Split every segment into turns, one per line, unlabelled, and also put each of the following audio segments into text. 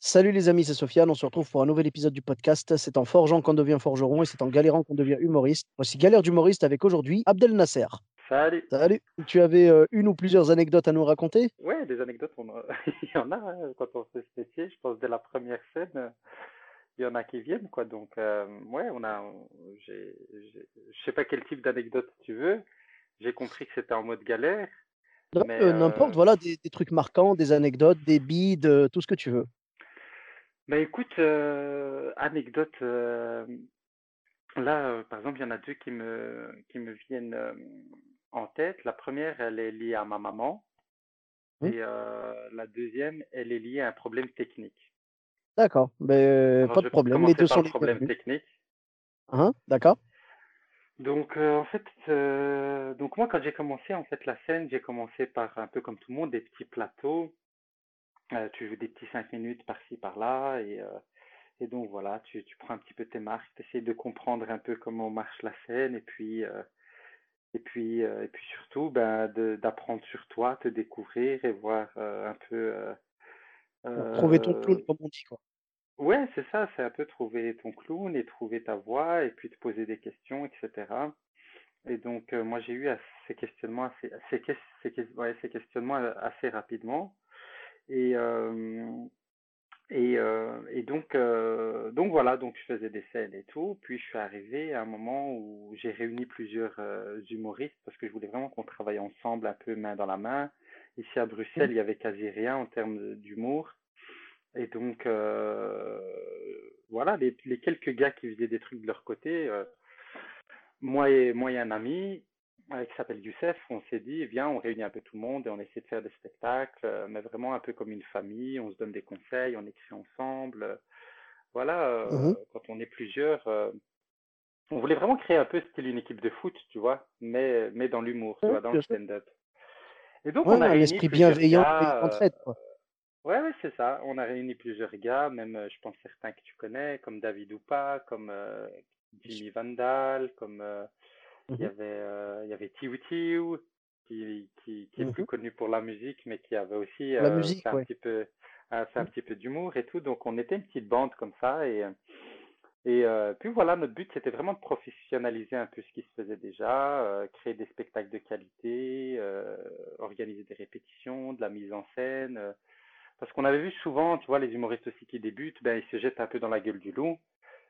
Salut les amis, c'est Sofiane. On se retrouve pour un nouvel épisode du podcast. C'est en forgeant qu'on devient forgeron et c'est en galérant qu'on devient humoriste. Voici Galère d'humoriste avec aujourd'hui Abdel Nasser.
Salut.
Salut. Tu avais euh, une ou plusieurs anecdotes à nous raconter?
Ouais, des anecdotes, on il y en a hein, quand on fait ce métier. Je pense dès la première scène, euh, il y en a qui viennent, quoi. Donc, euh, ouais, on a, je sais pas quel type d'anecdote tu veux. J'ai compris que c'était en mode galère.
Euh, N'importe, voilà, des, des trucs marquants, des anecdotes, des bides, tout ce que tu veux.
Bah écoute, euh, anecdote, euh, là, euh, par exemple, il y en a deux qui me, qui me viennent euh, en tête. La première, elle est liée à ma maman.
Oui.
Et euh, la deuxième, elle est liée à un problème technique.
D'accord, mais
Alors,
pas
je
de
vais
problème. Les
commencer
deux
par
sont
le problème
bienvenus.
technique.
Hein, D'accord
Donc, euh, en fait, euh, donc moi, quand j'ai commencé en fait la scène, j'ai commencé par un peu comme tout le monde, des petits plateaux. Euh, tu joues des petits cinq minutes par-ci, par-là, et, euh, et donc voilà, tu, tu prends un petit peu tes marques, tu essaies de comprendre un peu comment marche la scène, et puis, euh, et puis, et puis surtout, ben, d'apprendre sur toi, te découvrir et voir un peu.
trouver ton clown, comme on dit, quoi.
Ouais, c'est ça, c'est un peu trouver ton clown et trouver ta voix et puis te poser des questions, etc. Et donc, moi, j'ai eu à- ces questionnements assez, ces, ques- ces, ouais, ces questionnements assez rapidement. Et, euh, et, euh, et donc, euh, donc voilà, donc je faisais des scènes et tout. Puis je suis arrivé à un moment où j'ai réuni plusieurs humoristes parce que je voulais vraiment qu'on travaille ensemble un peu main dans la main. Ici à Bruxelles, il y avait quasi rien en termes d'humour. Et donc, euh, voilà, les, les quelques gars qui faisaient des trucs de leur côté, euh, moi et moi et un ami qui s'appelle Youssef, on s'est dit, viens, on réunit un peu tout le monde et on essaie de faire des spectacles, euh, mais vraiment un peu comme une famille, on se donne des conseils, on écrit ensemble. voilà, euh,
Mhm.
quand on est plusieurs, euh, on voulait vraiment créer un peu style une équipe de foot, tu vois, mais, mais dans l'humour, tu
Ouais,
vois, dans le stand-up. Et donc,
Ouais,
on a
un
réuni
esprit
plusieurs
bienveillant et
gars,
d'entraide,
euh,
quoi.
Ouais, ouais, c'est ça. On a réuni plusieurs gars, même je pense certains que tu connais, comme David Oupa, comme euh, Jimmy Vandal, comme euh, il y
Mhm.
avait euh, il y avait Tiu Tiu, qui, qui, qui est plus
Mhm.
connu pour la musique, mais qui avait aussi
La
euh,
musique,
un
ouais.
petit peu un
Mhm.
petit peu d'humour et tout. Donc on était une petite bande comme ça et euh, et euh, puis voilà, notre but c'était vraiment de professionnaliser un peu ce qui se faisait déjà, euh, créer des spectacles de qualité, euh, organiser des répétitions, de la mise en scène. parce qu'on avait vu souvent, tu vois, les humoristes aussi qui débutent, ben, ils se jettent un peu dans la gueule du loup.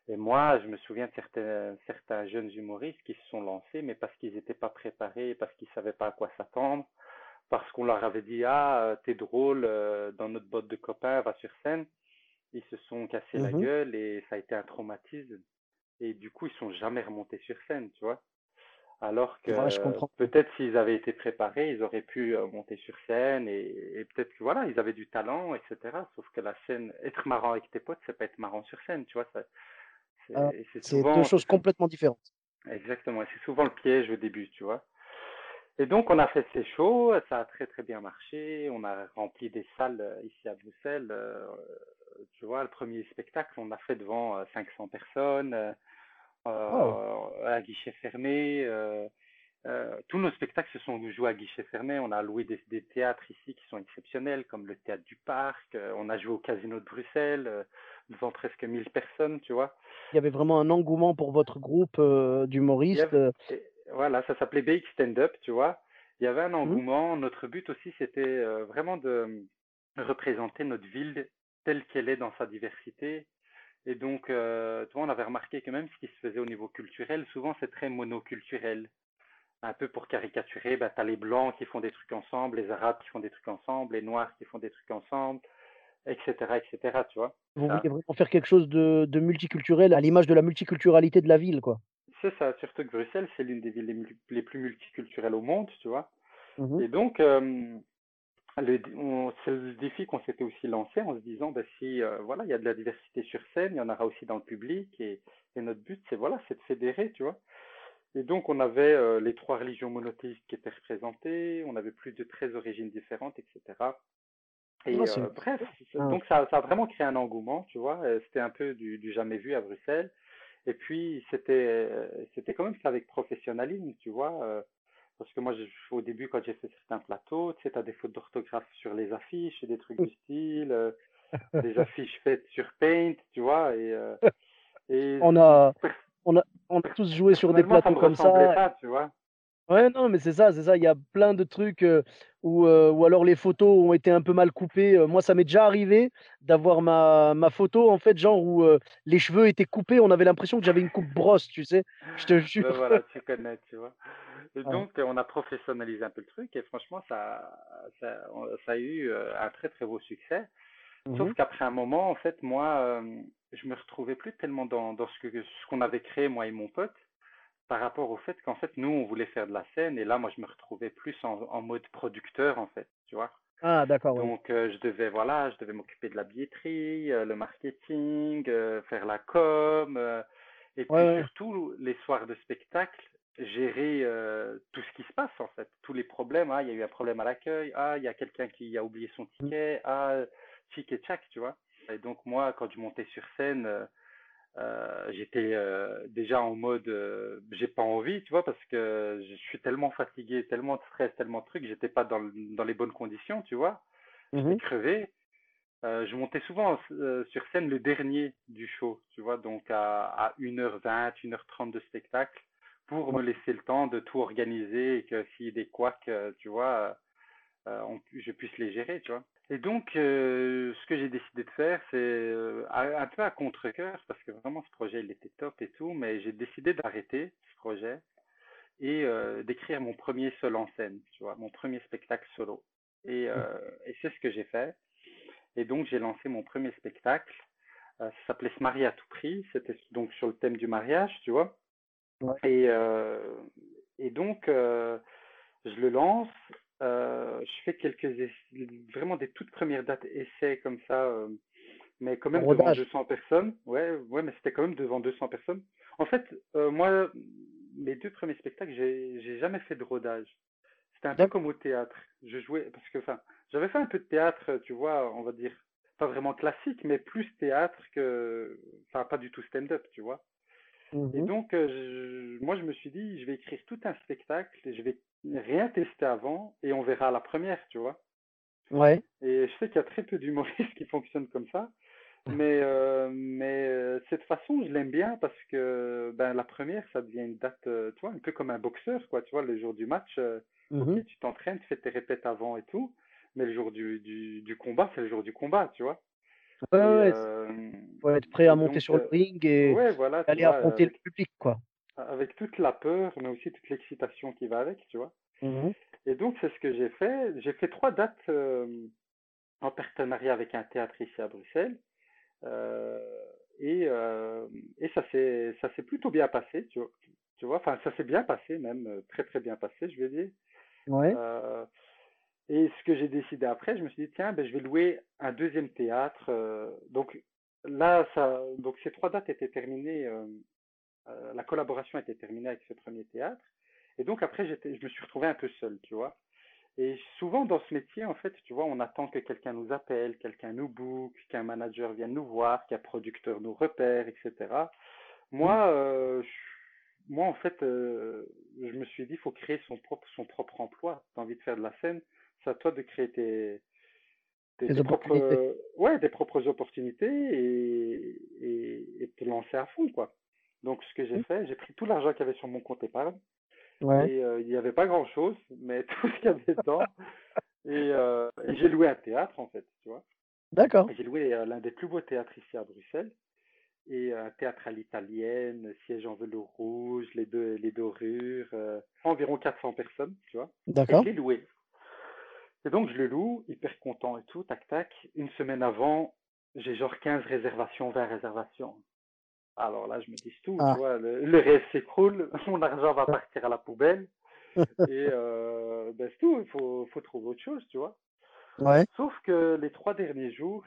Et moi, je me souviens de certains, certains jeunes humoristes qui se sont lancés, mais parce qu'ils n'étaient pas préparés, parce qu'ils savaient pas à quoi s'attendre, parce qu'on leur avait dit, ah, euh, t'es drôle, euh, dans notre botte de copains, va sur scène. Ils se sont cassés la
Mhm.
gueule et ça a été un traumatisme. Et du coup, ils sont jamais remontés sur scène, tu vois. Alors que
Ouais,
peut-être s'ils avaient été préparés, ils auraient pu euh, monter sur scène et, et peut-être que voilà, ils avaient du talent, etc. Sauf que la scène, être marrant avec tes potes, c'est pas être marrant sur scène, tu vois. Ça,
Ah,
c'est
deux
souvent,
choses
c'est sou-
complètement différentes.
exactement, c'est souvent le piège au début, tu vois. Et donc on a fait ces shows, ça a très très bien marché, on a rempli des salles euh, ici à Bruxelles. euh, tu vois, le premier spectacle, on l'a fait devant euh, 500 personnes, euh, euh, à guichet fermé. euh, euh, tous nos spectacles se sont joués à guichet fermé. On a loué des, des théâtres ici qui sont exceptionnels, comme le théâtre du Parc. on a joué au Casino de Bruxelles devant presque 1000 personnes, tu vois.
Il y avait vraiment un engouement pour votre groupe euh, d'humoristes.
avait-
euh,
voilà, ça s'appelait BX Stand Up, tu vois. Il y avait un
Mhm.
engouement. Notre but aussi, c'était euh, vraiment de représenter notre ville telle qu'elle est dans sa diversité. Et donc, euh, tu vois, on avait remarqué que même ce qui se faisait au niveau culturel, souvent c'est très monoculturel. Un peu pour caricaturer, bah, tu as les blancs qui font des trucs ensemble, les arabes qui font des trucs ensemble, les noirs qui font des trucs ensemble, etc., etc., tu vois.
Vous
Ça,
vouliez vraiment faire quelque chose de, de multiculturel à l'image de la multiculturalité de la ville, quoi.
c'est ça, surtout que Bruxelles, c'est l'une des villes les, plus multiculturelles au monde, tu vois.
Mhm.
Et donc, euh, c'est le défi qu'on s'était aussi lancé en se disant, ben, si euh, voilà, il y a de la diversité sur scène, il y en aura aussi dans le public, et, et notre but, c'est voilà, c'est de fédérer, tu vois. Et donc, on avait euh, les trois religions monothéistes qui étaient représentées, on avait plus de 13 origines différentes, etc. Et
Ah,
euh, bref, donc ça, ça a vraiment créé un engouement, tu vois. euh, C'était un peu du, du jamais vu à Bruxelles. Et puis, c'était euh, c'était quand même fait avec professionnalisme, tu vois. parce que moi, je- au début, quand j'ai fait certains plateaux, tu sais, t'as des fautes d'orthographe sur les affiches et des trucs du style, euh, des affiches faites sur Paint, tu vois. Et, euh, et
On a, on a, on a tous joué sur des
personnellement, ça
plateaux
me
comme ça.
pas, tu vois.
Ouais, non, mais c'est ça, c'est ça. Il y a plein de trucs euh, où, euh, ou alors les photos ont été un peu mal coupées. Euh, moi, ça m'est déjà arrivé d'avoir ma, ma photo, en fait, genre où les cheveux étaient coupés. On avait l'impression que j'avais une coupe brosse, tu sais. Je te
Ben
jure.
voilà, tu connais, tu vois. Et donc, on a professionnalisé un peu le truc et franchement, ça, ça, ça a eu un très très beau succès. Sauf
Mhm.
qu'après un moment, en fait, moi, je me retrouvais plus tellement dans, dans ce que, ce qu'on avait créé, moi et mon pote, par rapport au fait qu'en fait, nous, on voulait faire de la scène et là, moi, je me retrouvais plus en, en mode producteur, en fait, tu vois.
Ah, d'accord.
Donc, euh, je devais, voilà, je devais m'occuper de la billetterie, euh, le marketing, euh, faire la com, et puis
Ouais,
surtout, les soirs de spectacle, gérer tout ce qui se passe, en fait, tous les problèmes. Ah, il y a eu un problème à l'accueil, ah, il y a quelqu'un qui a oublié son ticket, ah, chic et tchac, tu vois. Et donc, moi, quand je montais sur scène, euh, j'étais euh, déjà en mode, euh, j'ai pas envie, tu vois, parce que je suis tellement fatigué, tellement de stress, tellement de trucs, j'étais pas dans, dans les bonnes conditions, tu vois. J'étais
Mhm.
crevé. Euh, je montais souvent sur scène le dernier du show, tu vois, donc à, à 1h20, 1h30 de spectacle, pour me laisser le temps de tout organiser et que s'il y a des couacs, tu vois, on je puisse les gérer, tu vois. Et donc, euh, ce que j'ai décidé de faire, c'est euh, un peu à contre-cœur, parce que vraiment ce projet, il était top et tout, mais j'ai décidé d'arrêter ce projet et euh, d'écrire mon premier seul en scène, tu vois, mon premier spectacle solo. Et, et c'est ce que j'ai fait. Et donc, j'ai lancé mon premier spectacle. Ça s'appelait Se marier à tout prix. C'était donc sur le thème du mariage, tu vois.
Ouais.
Et, et donc, je le lance. Euh, je fais quelques essais- vraiment des toutes premières dates essais comme ça, euh, mais quand même devant
Rodage.
200 personnes. Ouais, ouais, mais c'était quand même devant 200 personnes. En fait, euh, moi, mes deux premiers spectacles, j'ai j'ai jamais fait de rodage. C'était un peu comme au théâtre. Je jouais parce que, enfin, j'avais fait un peu de théâtre, tu vois, on va dire pas vraiment classique, mais plus théâtre que, enfin, pas du tout stand-up, tu vois. Et
Mhm.
donc, je- moi, je me suis dit, je vais écrire tout un spectacle, et je vais rien tester avant, et on verra la première, tu vois.
Ouais.
Et je sais qu'il y a très peu d'humoristes qui fonctionnent comme ça, mais, euh, mais euh, cette façon, je l'aime bien parce que ben, la première, ça devient une date, euh, tu vois, un peu comme un boxeur, quoi, tu vois, le jour du match, euh,
Mhm.
tu t'entraînes, tu fais tes répètes avant et tout, mais le jour du, du, du combat, c'est le jour du combat, tu vois. Et,
Ouais, ouais,
euh,
faut être prêt à monter
donc,
sur le ring et
ouais, voilà, tu
aller affronter le public, quoi.
Avec toute la peur, mais aussi toute l'excitation qui va avec, tu vois.
Mhm.
Et donc, c'est ce que j'ai fait. J'ai fait trois dates euh, en partenariat avec un théâtre ici à Bruxelles. Euh, et, euh, et ça s'est ça s'est plutôt bien passé, tu vois. Tu vois, enfin, ça s'est bien passé, même très très bien passé, je vais dire.
Ouais.
Et ce que j'ai décidé après, je me suis dit, tiens, ben, je vais louer un deuxième théâtre. donc là, ça, donc ces trois dates étaient terminées, euh, euh, la collaboration était terminée avec ce premier théâtre. Et donc après, j'étais, je me suis retrouvé un peu seul, tu vois. Et souvent dans ce métier, en fait, tu vois, on attend que quelqu'un nous appelle, quelqu'un nous book, qu'un manager vienne nous voir, qu'un producteur nous repère, etc. Moi, euh, je- moi en fait, euh, je me suis dit, il faut créer son propre, son propre emploi. Tu as envie de faire de la scène, c'est à toi de créer tes, tes,
Des
tes propres,
opportunités.
ouais, des propres opportunités et, et, et te lancer à fond, quoi. Donc, ce que j'ai
Mhm.
fait, j'ai pris tout l'argent qu'il y avait sur mon compte épargne
Ouais.
et euh, il n'y avait pas grand-chose, mais tout ce qu'il y avait dedans. Et, euh, et j'ai loué un théâtre, en fait, tu vois.
D'accord.
Et J'ai loué euh, l'un des plus beaux théâtres ici à Bruxelles. Et un théâtre à l'italienne, siège en velours rouge, les deux, les dorures, environ 400 personnes, tu vois. Et
D'accord.
je l'ai loué. Et donc, je le loue, hyper content et tout, tac, tac. Une semaine avant, j'ai genre 15 réservations, 20 réservations. Alors là, je me dis tout,
Ah.
tu vois, le, le rêve s'écroule, mon argent va partir à la poubelle. Et euh, ben, c'est tout, il faut, faut trouver autre chose, tu vois.
Ouais.
Sauf que les trois derniers jours,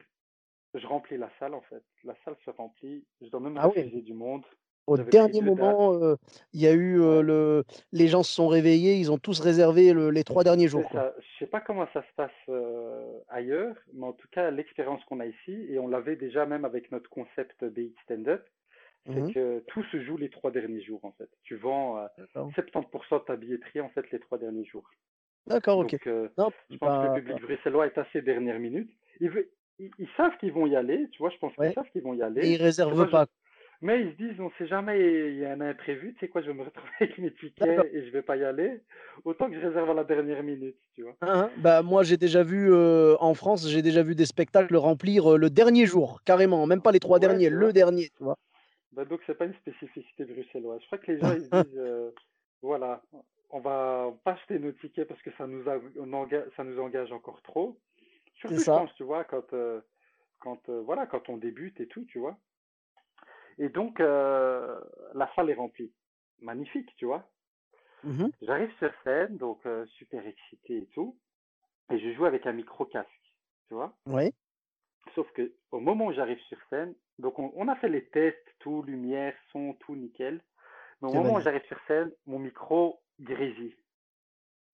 je remplis la salle en fait. La salle se remplit. Je dois même
Ah oui.
refuser du monde.
Au dernier moment, euh, il y a eu euh, le, les gens se sont réveillés, ils ont tous réservé le- les trois derniers jours, quoi.
Je sais pas comment ça se passe euh, ailleurs, mais en tout cas, l'expérience qu'on a ici, et on l'avait déjà même avec notre concept BX Stand-Up, c'est
Mhm.
que tout se joue les trois derniers jours en fait. Tu vends euh,
D'accord.
70% de ta billetterie en fait les trois derniers jours.
D'accord, ok.
Euh, je pense que
bah,
le public bruxellois est assez dernière minute. Ils, ils, ils savent qu'ils vont y aller, tu vois, je pense qu'ils
Ouais.
savent qu'ils vont y
et
aller.
ils
Je sais
réservent
pas, je-. Mais ils se disent, on sait jamais, il y a un imprévu, tu sais quoi, je vais me retrouver avec mes tickets et je vais pas y aller. Autant que je réserve à la dernière minute, tu vois.
Hein, hein. Bah, moi, j'ai déjà vu euh, en France, j'ai déjà vu des spectacles remplir euh, le dernier jour, carrément, même pas les trois
Ouais,
derniers, le dernier, tu vois.
Bah, donc c'est pas une spécificité bruxelloise. Je crois que les gens ils se disent euh, voilà, on va pas acheter nos tickets parce que ça nous a, on enga- ça nous engage encore trop. Surtout
C'est
je
ça.
pense, tu vois, quand euh, quand euh, voilà, quand on débute et tout, tu vois. Et donc la salle est remplie. Magnifique, tu vois.
Mhm.
J'arrive sur scène, donc super excité et tout, et je joue avec un micro casque, tu vois.
Ouais.
Sauf que au moment où j'arrive sur scène, donc on, on a fait les tests, tout, lumière, son, tout nickel. Mais au moment où j'arrive sur scène, mon micro grésille.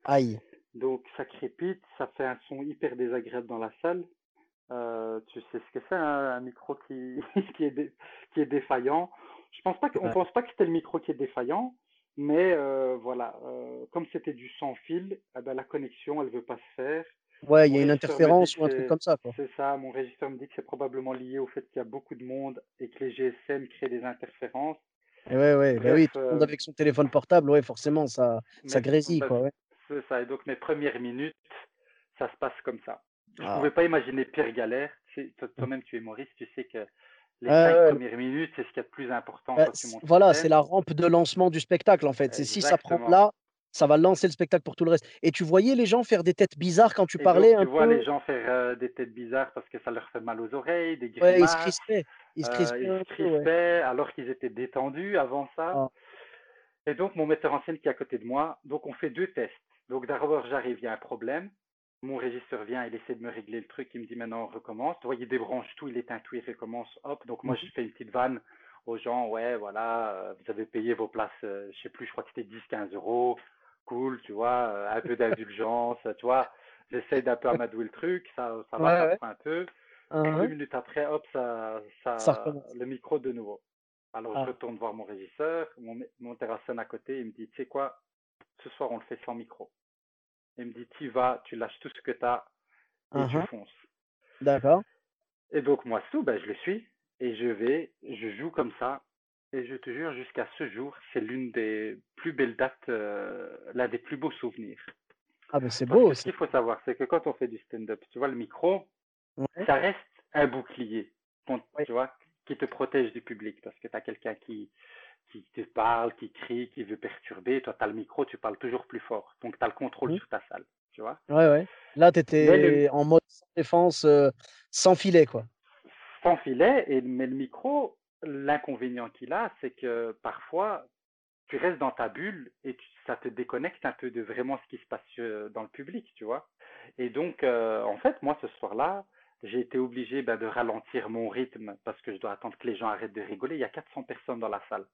Aïe.
Donc ça crépite, ça fait un son hyper désagréable dans la salle. Euh, tu sais ce que c'est, hein, un micro qui, qui, est dé- qui est défaillant. Je pense pas qu'on
Ouais.
pense pas que c'était le micro qui est défaillant, mais euh, voilà, euh, comme c'était du sans fil, eh ben, la connexion elle veut pas se faire.
Ouais, il y a une interférence ou un truc comme ça,
c'est ça, mon régisseur me dit que c'est probablement lié au fait qu'il y a beaucoup de monde et que les GSM créent des interférences.
Et ouais, ouais, bah oui,
Bref,
tout le monde
euh,
avec son téléphone portable, ouais, forcément, ça, ça grésille,
bah,
quoi, ouais.
c'est ça. Et donc mes premières minutes, ça se passe comme ça. Je
Ah.
pouvais pas imaginer pire galère. Toi- Toi-même, tu es humoriste, tu sais que les
Ouais,
cinq premières minutes, c'est ce qu'il y a de plus important
Bah,
quand tu
voilà, c'est la rampe de lancement du spectacle, en fait. C'est si ça prend là, ça va lancer le spectacle pour tout le reste. Et tu voyais les gens faire des têtes bizarres quand tu parlais
donc, tu
un
vois les gens faire euh, des têtes bizarres parce que ça leur fait mal aux oreilles, des
Ouais, ils se
grimaces.
crispaient. Ils se
euh,
crispaient
ils se
ouais.
crispaient alors qu'ils étaient détendus avant ça.
Ah.
Et donc, mon metteur en scène qui est à côté de moi, donc on fait deux tests. Donc, d'abord, j'arrive, il y a un problème. Mon régisseur vient, il essaie de me régler le truc, il me dit maintenant on recommence. Tu vois, il débranche tout, il éteint tout, il recommence, hop. Donc, moi,
Mhm.
je fais une petite vanne aux gens, ouais, voilà, euh, vous avez payé vos places, euh, je sais plus, je crois que c'était 10, 15 euros. Cool, tu vois, euh, un peu d'indulgence, tu vois. J'essaie d'un peu amadouer le truc, ça, ça va,
Ouais, ouais.
un peu.
Hein,
Deux
hein.
minutes après, hop, ça,
Ça
le micro de nouveau. Alors je
Ah.
retourne voir mon régisseur, mon, mon terrasseur à côté, il me dit, tu sais quoi, ce soir on le fait sans micro. Il me dit, tu vas, tu lâches tout ce que tu as et tu
Mhm.
fonces.
D'accord.
Et donc moi, tout, ben, je le suis et je vais, je joue comme ça. Et je te jure, jusqu'à ce jour, c'est l'une des plus belles dates, euh, l'un des plus beaux souvenirs.
Ah, ben c'est beau
que ce
aussi.
qu'il faut savoir, c'est que quand on fait du stand-up, tu vois, le micro,
Ouais.
ça reste un bouclier, tu vois, qui te protège du public. Parce que tu as quelqu'un qui, qui te parle, qui crie, qui veut perturber. Toi, tu as le micro, tu parles toujours plus fort. Donc, tu as le contrôle
Mhm.
sur ta salle, tu vois.
Ouais, ouais. Là, tu
le,
étais en mode sans défense, euh, sans filet, quoi.
sans filet, et, mais le micro, l'inconvénient qu'il a, c'est que parfois, tu restes dans ta bulle et tu- ça te déconnecte un peu de vraiment ce qui se passe euh, dans le public, tu vois. Et donc, euh, en fait, moi, ce soir-là, j'ai été obligé ben, de ralentir mon rythme parce que je dois attendre que les gens arrêtent de rigoler. Il y a 400 personnes dans la salle.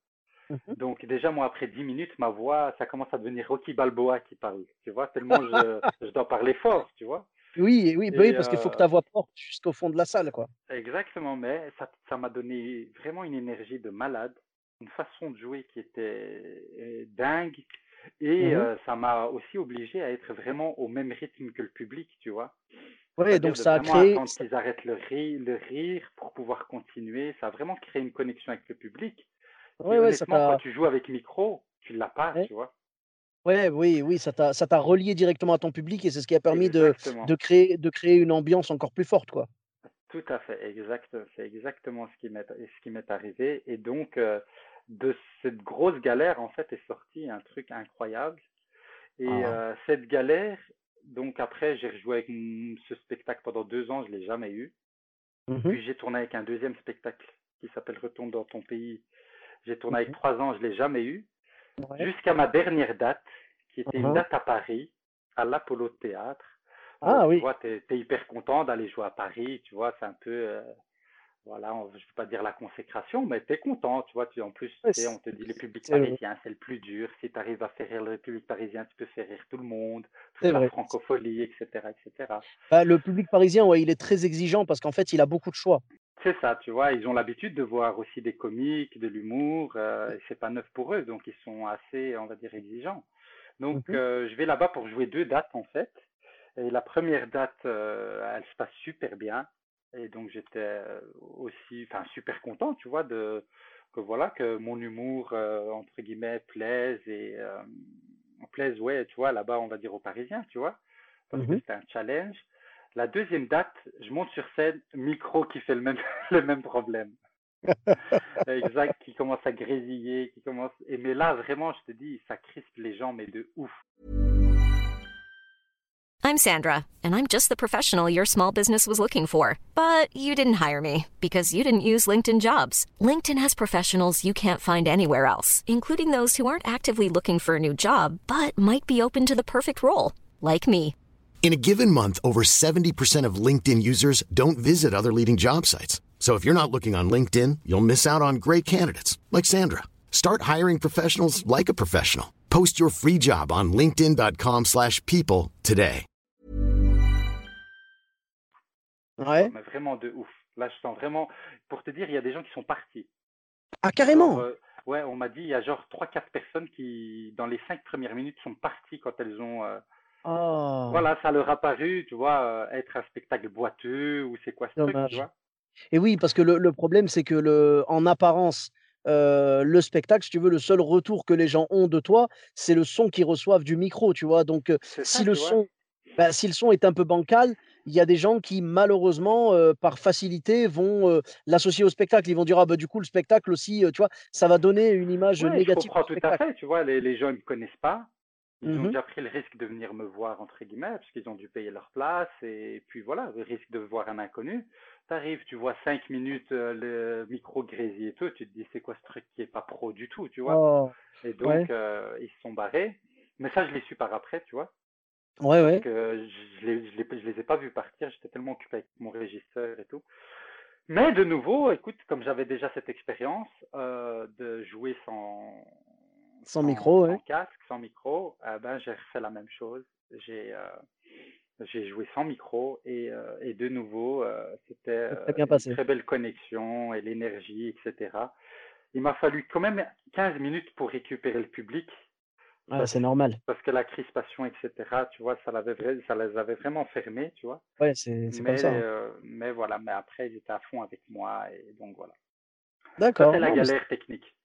Mhm.
Donc déjà, moi, après 10 minutes, ma voix, ça commence à devenir Rocky Balboa qui parle, tu vois, tellement je, je dois parler fort, tu vois.
Oui, oui, bah oui,
Et
parce qu'il faut que ta voix porte jusqu'au fond de la salle, quoi.
exactement, mais ça, m'a donné vraiment une énergie de malade, une façon de jouer qui était dingue, et
Mhm.
euh, ça m'a aussi obligé à être vraiment au même rythme que le public, tu vois? C'est-à-dire
donc ça a créé. ça-
qu'ils arrêtent le rire, le rire pour pouvoir continuer. Ça a vraiment créé une connexion avec le public. qui
Ouais, ça
quand tu joues avec micro, tu l'as pas,
Ouais,
tu vois?
Ouais, oui, oui, ça t'a, ça t'a relié directement à ton public et c'est ce qui a permis de, créer, de créer une ambiance encore plus forte, quoi.
Tout à fait, exact. C'est exactement ce qui m'est ce qui m'est arrivé. Et donc, euh, de cette grosse galère, en fait, est sorti un truc incroyable. Et
Ah.
euh, cette galère, donc après, j'ai rejoué avec ce spectacle pendant deux ans, je l'ai jamais eu.
Mhm.
Puis j'ai tourné avec un deuxième spectacle qui s'appelle Retourne dans ton pays. J'ai tourné avec trois ans, je l'ai jamais eu.
Ouais.
Jusqu'à ma dernière date, qui était une
Mhm.
date à Paris, à l'Apollo Théâtre.
Ah
Donc, tu
oui,
vois, tu es, hyper content d'aller jouer à Paris, tu vois, c'est un peu, euh, voilà, on- je ne vais pas dire la consécration, mais tu es content, tu vois, tu, en plus,
ouais,
tu on te dit le public parisien, c'est le plus dur, si tu arrives à faire rire le public parisien, tu peux faire rire tout le monde, toute la
vrai.
francophonie, etc., etc.
Bah, le public parisien, ouais, il est très exigeant parce qu'en fait, il a beaucoup de choix.
C'est ça, tu vois, ils ont l'habitude de voir aussi des comiques, de l'humour, euh, c'est pas neuf pour eux, donc ils sont assez, on va dire, exigeants. Donc,
Mhm,
euh, je vais là-bas pour jouer deux dates, en fait. Et la première date, euh, elle se passe super bien. Et donc, j'étais euh, aussi, enfin, super content, tu vois, de, que voilà, que mon humour, entre guillemets, plaise et, plaise, ouais, tu vois, là-bas, on va dire aux Parisiens, tu vois, parce que
mhm.
c'était un challenge. La deuxième date, je monte sur scène, micro qui fait le même, le même problème. Exact, qui commence à grésiller, qui commence. Et mais là, vraiment, je te dis, ça crispe les gens, mais de ouf.
I'm Sandra, and I'm just the professional your small business was looking for. But you didn't hire me because you didn't use LinkedIn jobs. LinkedIn has professionals you can't find anywhere else, including those who aren't actively looking for a new job but might be open to the perfect role, like me.
In a given month, over 70% of LinkedIn users don't visit other leading job sites. So if you're not looking on LinkedIn, you'll miss out on great candidates like Sandra. Start hiring professionals like a professional. Post your free job on linkedin.com/people slash people today.
Ouais?
Mais vraiment de ouf. Là, je sens vraiment. Pour te dire, il y a des gens qui sont partis.
Ah, carrément?
euh, ouais, on m'a dit, il y a genre trois, quatre personnes qui, dans les cinq premières minutes, sont parties quand elles ont. euh,
Ah,
Voilà, ça leur a paru, tu vois, euh, être un spectacle boiteux ou c'est quoi ce truc, tu
dommage.
vois.
Et oui, parce que le, le problème, c'est que le, en apparence, euh, le spectacle, si tu veux, le seul retour que les gens ont de toi, c'est le son qu'ils reçoivent du micro, tu vois. Donc, euh, si
ça,
le son, bah, si le son est un peu bancal, il y a des gens qui, malheureusement, euh, par facilité, vont euh, l'associer au spectacle. Ils vont dire, ah bah du coup, le spectacle aussi, tu vois, ça va donner une image
Ouais, je
négative
comprends
du
tout à fait, tu vois, les, les gens ne me connaissent pas. Ils ont
Mhm.
déjà pris le risque de venir me voir, entre guillemets, parce qu'ils ont dû payer leur place, et puis voilà, le risque de voir un inconnu. T'arrives, tu vois cinq minutes euh, le micro grésiller et tout, tu te dis c'est quoi ce truc qui est pas pro du tout, tu vois?
Oh,
Et
ouais,
donc, euh, ils se sont barrés. Mais ça, je l'ai su par après, tu vois,
ouais,
parce
ouais.
que je les, je les, je les ai pas vus partir, j'étais tellement occupé avec mon régisseur et tout. Mais de nouveau, écoute, comme j'avais déjà cette expérience euh, de jouer sans,
Sans micro,
sans
ouais.
casque, sans micro, euh, ben, j'ai refait la même chose. J'ai euh, j'ai joué sans micro et, euh, et de nouveau, euh, c'était une
passé.
très belle connexion et l'énergie, etc. Il m'a fallu quand même 15 minutes pour récupérer le public parce,
c'est normal.
parce que la crispation, etc., tu vois, ça, l'avait, ça les avait vraiment fermés, tu vois.
Ouais, c'est c'est comme
Mais,
ça. hein.
euh, mais voilà, mais après, ils étaient à fond avec moi et donc voilà. Ça,
D'accord.
c'est la
Non, mais c'est
galère technique.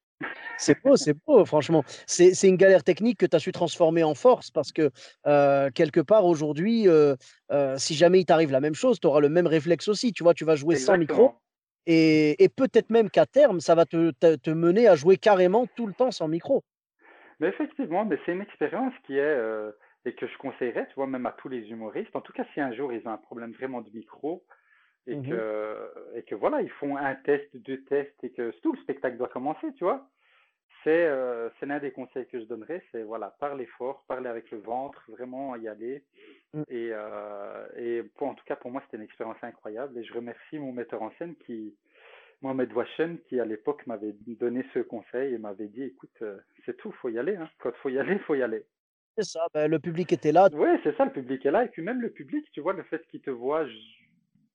C'est beau, c'est beau, franchement. C'est une galère technique que tu as su transformer en force parce que euh, quelque part aujourd'hui, euh, euh, si jamais il t'arrive la même chose, tu auras le même réflexe aussi. Tu vois, tu vas jouer sans micro et, et peut-être même qu'à terme, ça va te, te, te mener à jouer carrément tout le temps sans micro.
Mais effectivement, mais c'est une expérience qui est et que je conseillerais, tu vois, même à tous les humoristes. En tout cas, si un jour ils ont un problème vraiment de micro et
Mhm.
que et que voilà, ils font un test, deux tests et que tout le spectacle doit commencer, tu vois. C'est euh, c'est l'un des conseils que je donnerais, c'est voilà, parler fort, parler avec le ventre, vraiment y aller.
Mm.
Et, euh, et pour, en tout cas, pour moi, c'était une expérience incroyable. Et je remercie mon metteur en scène qui, Mohamed Wachen, qui à l'époque m'avait donné ce conseil et m'avait dit, écoute, euh, c'est tout, faut y aller. Hein. Quand faut y aller, faut y aller.
C'est ça, ben, le public était là.
Oui, c'est ça, le public est là. Et puis même le public, tu vois, le fait qu'il te voit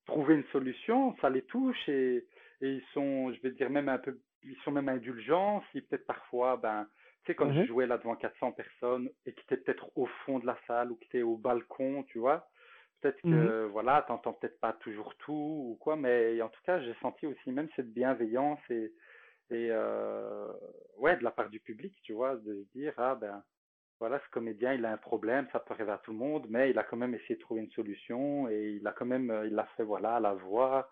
trouver une solution, ça les touche et, et ils sont, je vais dire même un peu, ils sont même indulgents. Si peut-être parfois, ben, tu sais, quand je
Mhm.
jouais là devant 400 personnes et que tu peut-être au fond de la salle ou que tu es au balcon, tu vois, peut-être
Mhm.
que, voilà, t'entends peut-être pas toujours tout ou quoi, mais en tout cas, j'ai senti aussi même cette bienveillance et, et euh, ouais, de la part du public, tu vois, de dire, ah ben, voilà, ce comédien, il a un problème, ça peut arriver à tout le monde, mais il a quand même essayé de trouver une solution et il a quand même, euh, il l'a fait, voilà, à la voix,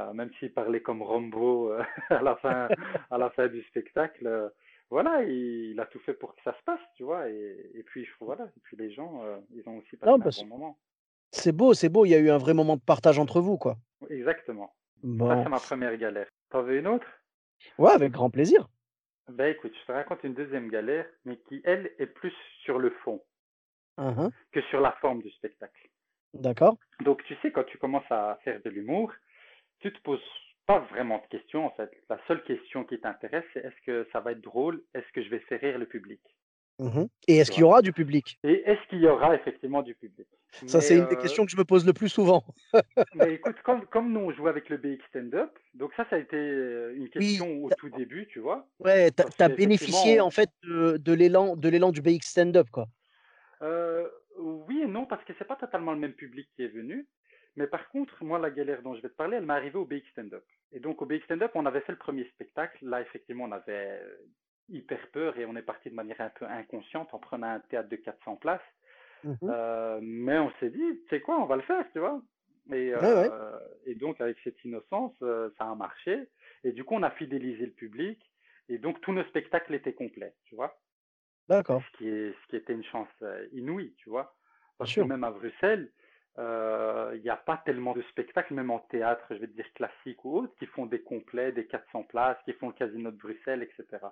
euh, même s'il parlait comme Rambo euh, à la fin, à la fin du spectacle, euh, voilà, il, il a tout fait pour que ça se passe, tu vois, et, et puis voilà, et puis les gens, ils ont aussi passé
Non,
un bon moment.
c'est beau, c'est beau. Il y a eu un vrai moment de partage entre vous, quoi.
Exactement. Ça,
Bon.
c'est ma première galère. T'en veux une autre?
Ouais, avec grand plaisir.
Ben écoute, je te raconte une deuxième galère, mais qui, elle, est plus sur le fond que sur la forme du spectacle.
D'accord.
Donc, tu sais, quand tu commences à faire de l'humour, tu te poses pas vraiment de questions en fait. La seule question qui t'intéresse, c'est est-ce que ça va être drôle? Est-ce que je vais faire rire le public?
Mmh Et est-ce qu'il y aura du public?
Et est-ce qu'il y aura effectivement du public?
Ça,
Mais,
c'est une des
euh,
questions que je me pose le plus souvent.
mais écoute, comme, comme nous on joue avec le BX Stand-Up, donc ça, ça a été euh, une
Oui,
question au tout début, tu vois,
ouais, tu as bénéficié, en fait, de de l'élan de l'élan du BX stand-up, quoi.
Euh, oui et non, parce que c'est pas totalement le même public qui est venu. Mais par contre, moi, la galère dont je vais te parler, elle m'est arrivée au BX Stand-Up. Et donc, au BX Stand-Up, on avait fait le premier spectacle. Là, effectivement, on avait hyper peur et on est parti de manière un peu inconsciente en prenant un théâtre de 400 places.
Mmh
Euh, mais on s'est dit, tu sais quoi, on va le faire, tu vois. Et,
ouais,
euh, et donc, avec cette innocence, euh, ça a marché. Et du coup, on a fidélisé le public. Et donc, tous nos spectacles étaient complets, tu vois
d'accord,
ce qui est, ce qui était une chance euh, inouïe, tu vois.
bien
Parce que
sûr.
même à Bruxelles, euh, il n'y a pas tellement de spectacles, même en théâtre, je vais te dire classique ou autre, qui font des complets, des 400 places, qui font le casino de Bruxelles, etc.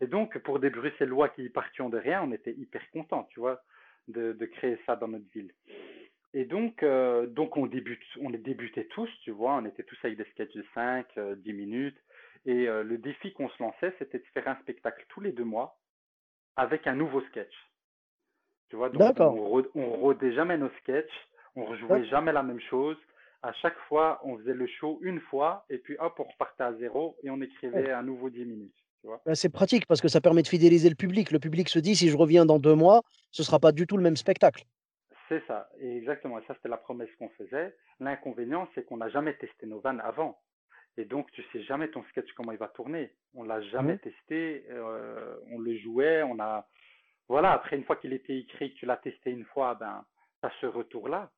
Et donc, pour des Bruxellois qui partions de rien, on était hyper contents, tu vois, de, de créer ça dans notre ville. Et donc, euh, donc on débute, on les débutait tous, tu vois, on était tous avec des sketchs de 5, euh, 10 minutes. Et euh, le défi qu'on se lançait, c'était de faire un spectacle tous les deux mois avec un nouveau sketch. Tu vois, donc on, on rodait jamais nos sketchs, on rejouait jamais la même chose. À chaque fois, on faisait le show une fois, et puis hop, on repartait à zéro, et on
ouais.
écrivait un nouveau 10 minutes.
Bah, c'est pratique parce que ça permet de fidéliser le public. Le public se dit: «Si je reviens dans 2 mois, ce sera pas du tout le même spectacle».
C'est ça, et exactement. Et ça, c'était la promesse qu'on faisait. L'inconvénient, c'est qu'on n'a jamais testé nos vannes avant. Et donc, tu sais jamais ton sketch comment il va tourner. On l'a
Mmh
jamais testé, euh, on le jouait, on a, voilà, après, une fois qu'il était écrit, que tu l'as testé une fois, ben, tu as ce retour-là.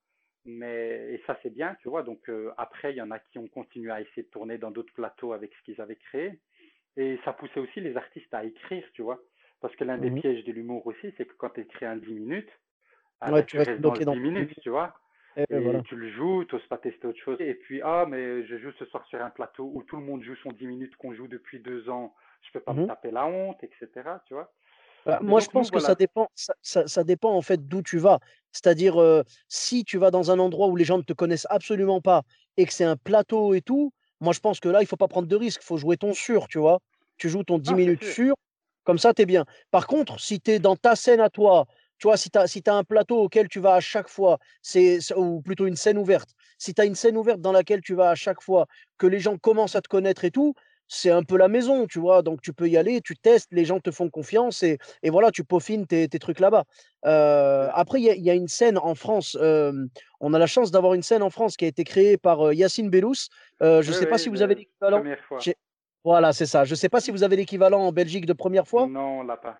Mais, et ça, c'est bien, tu vois. Donc, euh, après, il y en a qui ont continué à essayer de tourner dans d'autres plateaux avec ce qu'ils avaient créé. Et ça poussait aussi les artistes à écrire, tu vois. Parce que l'un des
Mmh
pièges de l'humour aussi, c'est que quand tu écris un 10 minutes, ah
Ouais,
ben,
tu restes
dans le
bloqué dans
10
ton
minutes, tu vois.
et ouais,
Et
voilà.
tu le joues, tu n'oses pas tester autre chose. Et puis, ah, mais je joue ce soir sur un plateau où tout le monde joue son 10 minutes qu'on joue depuis deux ans. Je peux pas me
Mmh
taper la honte, etc. Tu vois.
Bah, moi, je
donc,
pense que ça dépend ça ça ça dépend, en fait, d'où tu vas. C'est-à-dire, heu, si tu vas dans un endroit où les gens ne te connaissent absolument pas et que c'est un plateau et tout, moi, je pense que là, il faut pas prendre de risques, il faut jouer ton sûr, tu vois? Tu joues ton 10
Non, c'est
minutes
sûr.
sûr, comme ça, tu es bien. Par contre, si tu es dans ta scène à toi, tu vois, si tu as si as un plateau auquel tu vas à chaque fois, c'est c'est ou plutôt une scène ouverte. Si tu as une scène ouverte dans laquelle tu vas à chaque fois, que les gens commencent à te connaître et tout, c'est un peu la maison, tu vois? Donc tu peux y aller, tu testes, les gens te font confiance et et voilà, tu peaufines tes tes trucs là-bas.
C'est
après il y a il y a une scène en France, on a la chance d'avoir une scène en France qui a été créée par, Yacine Bellous. Heu, je
Oui,
ne sais pas si vous avez
le
l'équivalent
première fois.
chez voilà, c'est ça. Je ne sais pas si vous avez l'équivalent en Belgique de première fois?
Non, on l'a pas.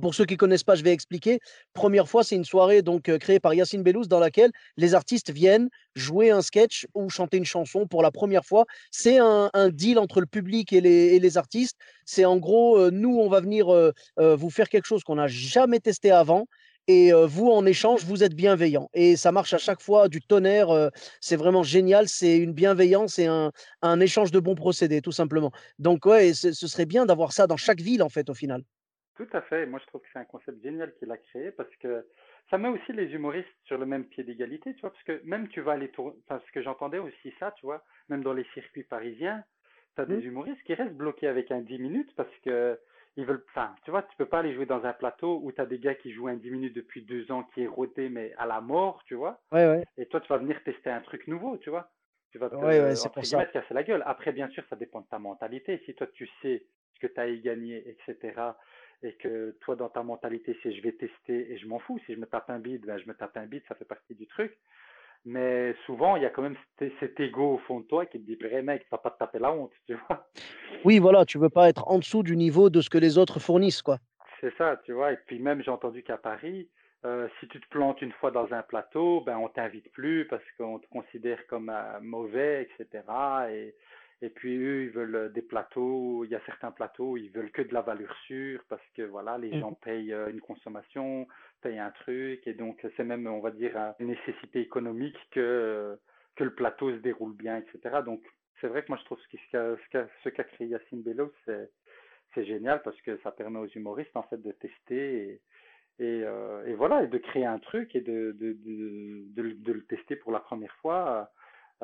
Pour ceux qui connaissent pas, je vais expliquer. Première fois, c'est une soirée donc heu, créée par Yacine Bellous dans laquelle les artistes viennent jouer un sketch ou chanter une chanson pour la première fois. C'est un deal entre le public et les artistes. C'est en gros, heu, nous, on va venir, heu, vous faire quelque chose qu'on n'a jamais testé avant et vous, en échange, vous êtes bienveillants et ça marche à chaque fois du tonnerre, c'est vraiment génial. C'est une bienveillance et un un échange de bons procédés, tout simplement. Donc ouais, ce serait bien d'avoir ça dans chaque ville, en fait, au final.
Tout à fait. Moi, je trouve que c'est un concept génial qu'il a créé parce que ça met aussi les humoristes sur le même pied d'égalité, tu vois, parce que même tu vas aller tourner, parce que j'entendais aussi ça, tu vois, même dans les circuits parisiens, tu as des humoristes qui restent bloqués avec un 10 minutes parce que ils veulent, enfin, tu vois, tu peux pas aller jouer dans un plateau où tu as des gars qui jouent un 10 minutes depuis deux ans qui est rodé, mais à la mort, tu vois,
Ouais, ouais.
et toi, tu vas venir tester un truc nouveau, tu vois. Tu vas
Ouais, ouais,
te,
pour ça.
guillemets, te casser la gueule. Après, bien sûr, ça dépend de ta mentalité. Si toi, tu sais ce que tu as à y gagner, etc., et que toi, dans ta mentalité, c'est je vais tester et je m'en fous. Si je me tape un bide, ben, je me tape un bide, ça fait partie du truc. Mais souvent, il y a quand même cet, ego au fond de toi qui te dit, Pré, mec, tu vas pas te taper la honte, tu vois.
Oui, voilà, tu veux pas être en dessous du niveau de ce que les autres fournissent, quoi.
C'est ça, tu vois. Et puis même, j'ai entendu qu'à Paris, euh, si tu te plantes une fois dans un plateau, ben on t'invite plus parce qu'on te considère comme euh, mauvais, etc. Et, et puis eux, ils veulent euh, des plateaux. Il y a certains plateaux, où ils veulent que de la valeur sûre parce que voilà, les gens
Mmh
payent euh, une consommation, payent un truc, et donc c'est même, on va dire, euh, une nécessité économique que que le plateau se déroule bien, etc. Donc c'est vrai que moi je trouve ce qu'a ce qu'a ce qu'a créé Yacine Bello, c'est c'est génial parce que ça permet aux humoristes en fait de tester Et, euh, et voilà, et de créer un truc et de, de, de, de, le- de le tester pour la première fois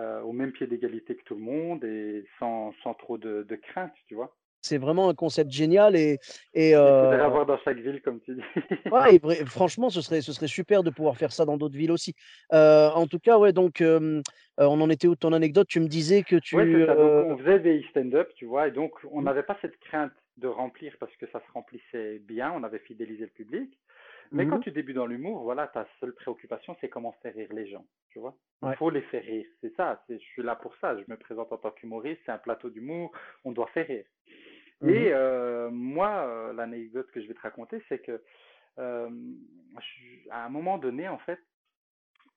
euh, au même pied d'égalité que tout le monde et sans, sans trop de, de crainte, tu vois.
C'est vraiment un concept génial et, et
Il faudrait
euh,
avoir dans chaque ville, comme tu dis.
ouais, et franchement, ce serait, ce serait super de pouvoir faire ça dans d'autres villes aussi. Euh, en tout cas, ouais, donc euh, on en était où ton anecdote? Tu me disais que
Ouais,
tu.
ça. Donc, on faisait des stand-up, tu vois, et donc on
mhm,
n'avait pas cette crainte de remplir parce que ça se remplissait bien, on avait fidélisé le public. Mais quand
mhm,
tu débutes dans l'humour, voilà, ta seule préoccupation, c'est comment faire rire les gens, tu vois? Il
ouais,
faut les faire rire, c'est ça. Je suis là pour ça. Je me présente en tant qu'humoriste, c'est un plateau d'humour, on doit faire rire.
mhm,
Et euh, moi, euh, l'anecdote que je vais te raconter, c'est que euh, je- à un moment donné, en fait,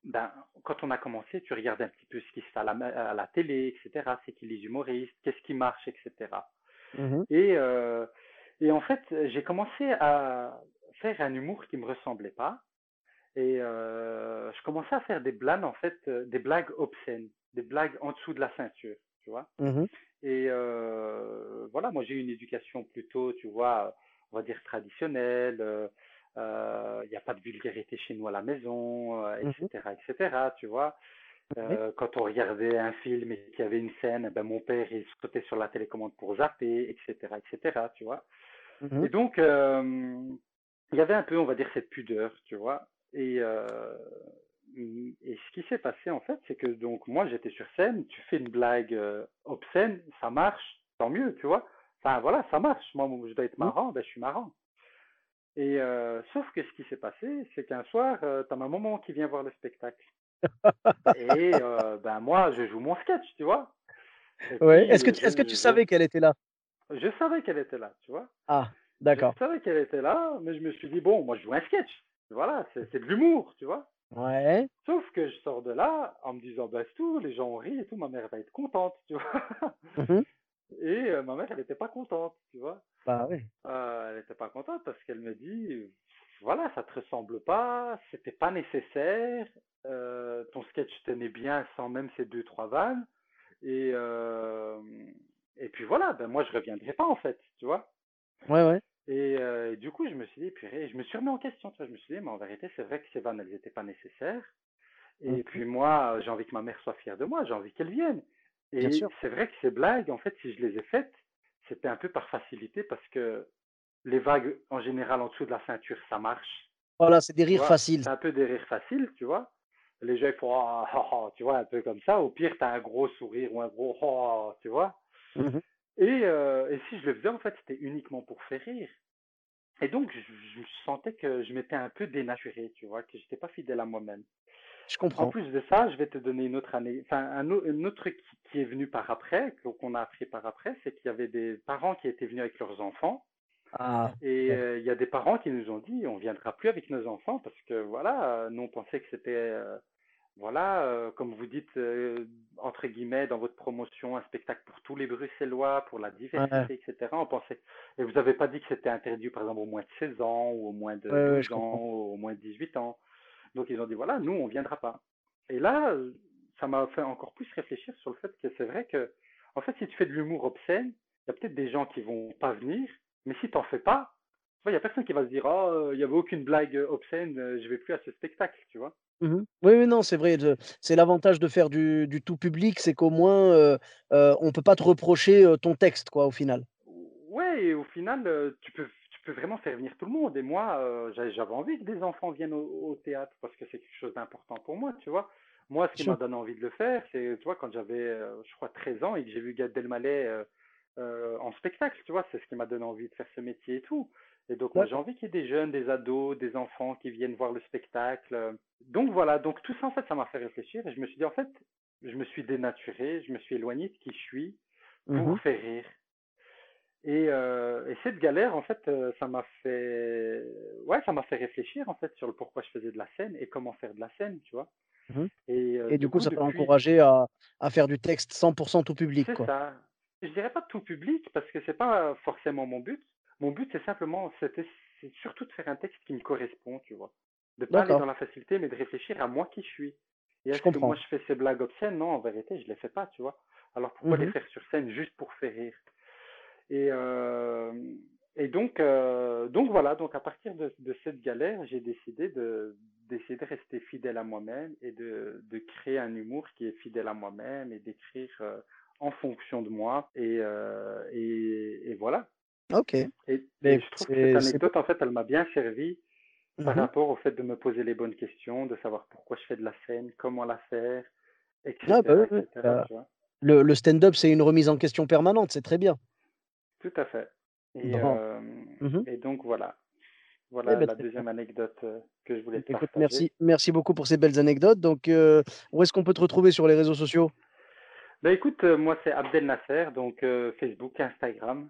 ben, quand on a commencé, tu regardes un petit peu ce qui se fait à la, ma- à la télé, etc. C'est qui les humoristes, qu'est-ce qui marche, etc.
mhm,
Et, euh, et en fait, j'ai commencé à faire un humour qui me ressemblait pas. Et euh, je commençais à faire des blagues, en fait, euh, des blagues obscènes, des blagues en dessous de la ceinture, tu vois.
mhm,
Et euh, voilà, moi j'ai eu une éducation plutôt, tu vois, on va dire traditionnelle. Il n'y a pas de vulgarité chez nous à la maison, euh,
mhm,
etc., etc., tu vois. quand on regardait un film et qu'il y avait une scène, ben mon père il sautait sur la télécommande pour zapper, etc., etc., tu vois.
mhm,
Et donc, euh, il y avait un peu, on va dire, cette pudeur, tu vois. Et, euh, et ce qui s'est passé, en fait, c'est que donc moi, j'étais sur scène, tu fais une blague euh, obscène, ça marche, tant mieux, tu vois. Enfin, voilà, ça marche. Moi, je dois être
mhm.
marrant, ben, je suis marrant. Et euh, sauf que ce qui s'est passé, c'est qu'un soir, t'as ma maman qui vient voir le spectacle. Et ben moi, je joue mon sketch, tu vois.
Ouais. Est-ce que tu, est-ce que tu savais qu'elle était là?
je savais qu'elle était là, tu vois.
Ah,
Je
d'accord.
savais qu'elle était là, mais je me suis dit, bon, moi je joue un sketch. Voilà, c'est de l'humour, tu vois.
Ouais.
Sauf que je sors de là en me disant, bah c'est tout, les gens ont ri et tout, ma mère va être contente, tu vois.
mhm,
Et euh, ma mère, elle n'était pas contente, tu vois.
Bah oui.
Euh, elle n'était pas contente parce qu'elle me dit, voilà, ça te ressemble pas, c'était pas nécessaire, euh, ton sketch tenait bien sans même ces deux, trois vannes. Et, et puis voilà, ben moi je reviendrai pas en fait, tu vois.
Ouais, ouais.
Et, euh, et du coup, je me suis dit, purée, je me suis remis en question, tu vois, je me suis dit, mais en vérité, c'est vrai que ces vannes, elles n'étaient pas nécessaires. Et puis moi, j'ai envie que ma mère soit fière de moi, j'ai envie qu'elle vienne. Et c'est vrai que ces blagues, en fait, si je les ai faites, c'était un peu par facilité parce que les vagues, en général, en dessous de la ceinture, ça marche.
Voilà, c'est des rires faciles.
c'est un peu des rires faciles, tu vois. Les gens, ils font, ah, tu vois, un peu comme ça. Au pire, tu as un gros sourire ou un gros, oh, tu vois.
Mhm,
Et, euh, et si je le faisais, en fait, c'était uniquement pour faire rire. Et donc, je, je sentais que je m'étais un peu dénaturé, tu vois, que j'étais pas fidèle à moi-même.
Je
En
comprends.
plus de ça, je vais te donner une autre année, enfin, un, au- un autre truc qui, qui est venu par après, qu'on a appris par après, c'est qu'il y avait des parents qui étaient venus avec leurs enfants.
Ah,
Et
ouais.
euh, il y a des parents qui nous ont dit, on viendra plus avec nos enfants parce que voilà, euh, nous on pensait que c'était, euh, voilà, euh, comme vous dites, euh, entre guillemets, dans votre promotion, un spectacle pour tous les Bruxellois, pour la
Ouais,
diversité, etc. On pensait, et vous n'avez pas dit que c'était interdit, par exemple, au moins de 16 ans, ou au moins de
ouais, ouais, je
12 ans, ou au moins de 18 ans. Donc ils ont dit, voilà, nous on viendra pas. Et là, ça m'a fait encore plus réfléchir sur le fait que c'est vrai que, en fait, si tu fais de l'humour obscène, il y a peut-être des gens qui vont pas venir, mais si t'en fais pas, tu il y a personne qui va se dire, oh, euh, il y avait aucune blague obscène, je vais plus à ce spectacle, tu vois.
Mhm. Oui, non, c'est vrai. C'est l'avantage de faire du, du tout public, c'est qu'au moins, euh, euh, on peut pas te reprocher euh, ton texte, quoi, au final.
Ouais, et au final, euh, tu peux, tu peux vraiment faire venir tout le monde. Et moi, euh, j'a- j'avais envie que des enfants viennent au, au théâtre parce que c'est quelque chose d'important pour moi, tu vois. Moi, ce
Bien
qui
sûr.
m'a donné envie de le faire, c'est, tu vois, quand j'avais, euh, je crois, 13 ans et que j'ai vu Gad Elmaleh euh, euh, en spectacle, tu vois, c'est ce qui m'a donné envie de faire ce métier et tout. Et donc, moi, j'ai envie qu'il y ait des jeunes, des ados, des enfants qui viennent voir le spectacle. Donc, voilà. Donc, tout ça, en fait, ça m'a fait réfléchir. Et je me suis dit, en fait, je me suis dénaturé, je me suis éloigné de qui je suis pour
Mhm.
faire rire. Et, euh, et cette galère, en fait, euh, ça m'a fait, ouais, ça m'a fait réfléchir en fait sur le pourquoi je faisais de la scène et comment faire de la scène, tu vois. Et euh,
Et
du
coup,
coup,
ça t'a
depuis,
encouragé à, à faire du texte 100% tout public,
c'est ça. Je dirais pas tout public parce que c'est pas forcément mon but. Mon but, c'est simplement, c'était, c'est surtout de faire un texte qui me correspond, tu vois. De pas aller dans la facilité, mais de réfléchir à moi qui je suis. Et est-ce que moi je fais ces blagues obscènes? Non, en vérité, je les fais pas, tu vois. Alors pourquoi les
Mhm.
faire sur scène juste pour faire rire? Et, euh, et donc, euh, donc voilà, donc à partir de, de cette galère, j'ai décidé de d'essayer de rester fidèle à moi-même et de, de créer un humour qui est fidèle à moi-même et d'écrire euh, en fonction de moi. Et, et, et, voilà.
Ok.
Et, et je trouve que cette anecdote, en fait, elle m'a bien servi par mmh rapport au fait de me poser les bonnes questions, de savoir pourquoi je fais de la scène, comment la faire, etc. Ah bah, etc.
Bah, le, le stand-up, c'est une remise en question permanente, c'est très bien.
Tout à fait. Et, euh, et donc voilà. Voilà eh ben, la deuxième anecdote euh, que je voulais te Écoute,
partager. Merci, merci beaucoup pour ces belles anecdotes. Donc, euh, où est-ce qu'on peut te retrouver sur les réseaux sociaux?
Ben, Écoute, moi c'est Abdel Nasser, donc Facebook, Instagram.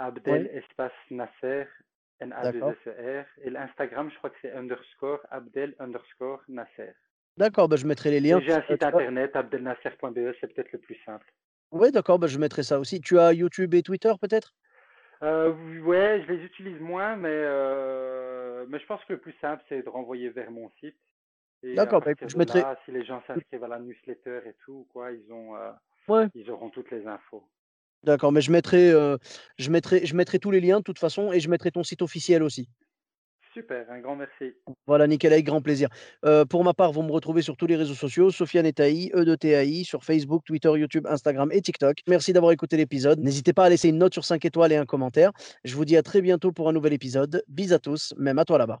Abdel
Oui.
espace Nasser, n a 2
D'accord.
s e r Et l'Instagram, je crois que c'est underscore Abdel underscore Nasser.
D'accord, bah, je mettrai les liens.
J'ai un
Euh,
site internet, abdelnasser.be, c'est peut-être le plus simple.
Oui, d'accord, bah, je mettrai ça aussi. Tu as YouTube et Twitter peut-être?
Euh, ouais, je les utilise moins, mais, euh, mais je pense que le plus simple, c'est de renvoyer vers mon site.
D'accord, bah, je mettrai.
là, si les gens s'inscrivent à la newsletter et tout, quoi, ils ont, euh,
Ouais.
ils auront toutes les infos.
D'accord, mais je mettrai, euh, je mettrai, je mettrai tous les liens de toute façon et je mettrai ton site officiel aussi.
Super, un grand merci.
Voilà, nickel, avec grand plaisir. Euh, pour ma part, vous me retrouvez sur tous les réseaux sociaux, Sofiane et Taï, E de TAI, sur Facebook, Twitter, YouTube, Instagram et TikTok. Merci d'avoir écouté l'épisode. N'hésitez pas à laisser une note sur 5 étoiles et un commentaire. Je vous dis à très bientôt pour un nouvel épisode. Bis à tous, même à toi là-bas.